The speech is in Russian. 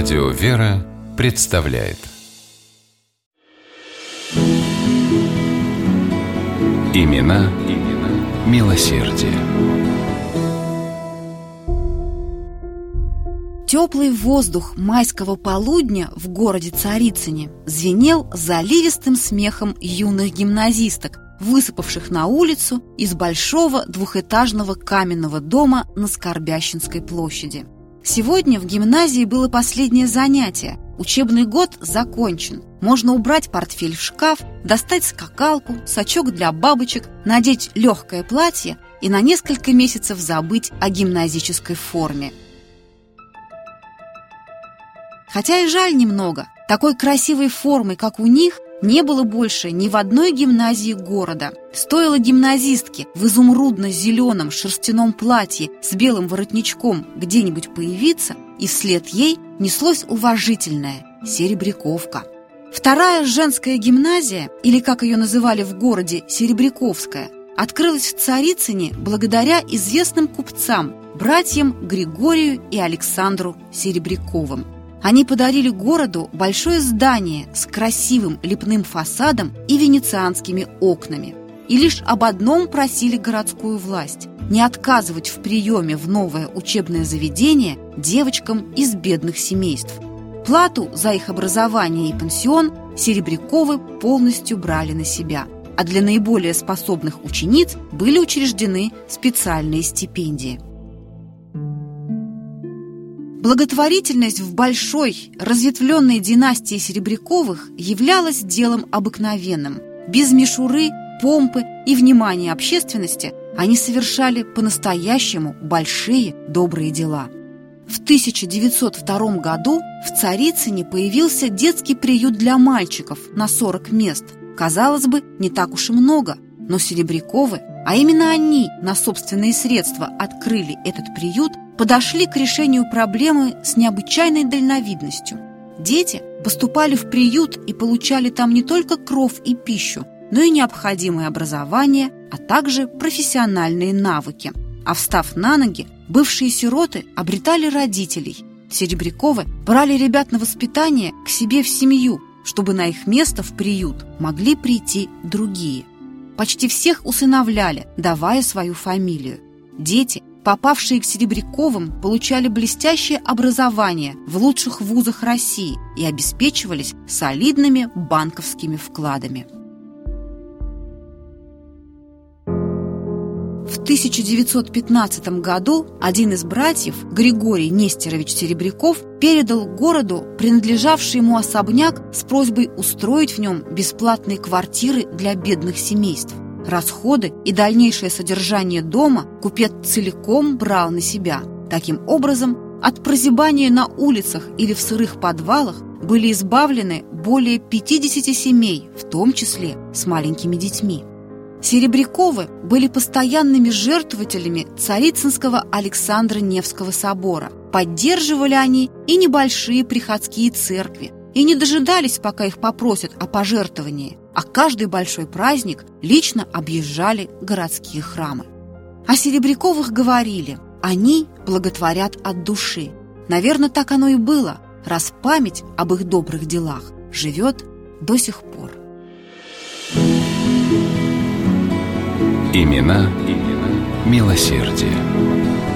Радио «Вера» представляет Имена, имена милосердие. Теплый воздух майского полудня в городе Царицыне звенел заливистым смехом юных гимназисток, высыпавших на улицу из большого двухэтажного каменного дома на Скорбящинской площади. Сегодня в гимназии было последнее занятие. Учебный год закончен. Можно убрать портфель в шкаф, достать скакалку, сачок для бабочек, надеть легкое платье и на несколько месяцев забыть о гимназической форме. Хотя и жаль немного. Такой красивой формы, как у них, не было больше ни в одной гимназии города. Стоило гимназистке в изумрудно-зеленом шерстяном платье с белым воротничком где-нибудь появиться, и вслед ей неслось уважительное «Серебряковка». Вторая женская гимназия, или как ее называли в городе Серебряковская, открылась в Царицыне благодаря известным купцам, братьям Григорию и Александру Серебряковым. Они подарили городу большое здание с красивым лепным фасадом и венецианскими окнами. И лишь об одном просили городскую власть – не отказывать в приеме в новое учебное заведение девочкам из бедных семейств. Плату за их образование и пансион Серебряковы полностью брали на себя, а для наиболее способных учениц были учреждены специальные стипендии. Благотворительность в большой, разветвленной династии Серебряковых являлась делом обыкновенным. Без мишуры, помпы и внимания общественности они совершали по-настоящему большие добрые дела. В 1902 году в Царицыне появился детский приют для мальчиков на 40 мест. Казалось бы, не так уж и много, но Серебряковы, а именно они на собственные средства открыли этот приют – подошли к решению проблемы с необычайной дальновидностью. Дети поступали в приют и получали там не только кров и пищу, но и необходимое образование, а также профессиональные навыки. А встав на ноги, бывшие сироты обретали родителей. Серебряковы брали ребят на воспитание к себе в семью, чтобы на их место в приют могли прийти другие. Почти всех усыновляли, давая свою фамилию. Дети попавшие к Серебряковым, получали блестящее образование в лучших вузах России и обеспечивались солидными банковскими вкладами. В 1915 году один из братьев, Григорий Нестерович Серебряков, передал городу принадлежавший ему особняк с просьбой устроить в нем бесплатные квартиры для бедных семейств. Расходы и дальнейшее содержание дома купец целиком брал на себя. Таким образом, от прозябания на улицах или в сырых подвалах были избавлены более 50 семей, в том числе с маленькими детьми. Серебряковы были постоянными жертвователями Царицынского Александра Невского собора. Поддерживали они и небольшие приходские церкви, и не дожидались, пока их попросят о пожертвовании, а каждый большой праздник лично объезжали городские храмы. О Серебряковых говорили, они благотворят от души. Наверное, так оно и было, раз память об их добрых делах живет до сих пор. Имена, имена милосердие.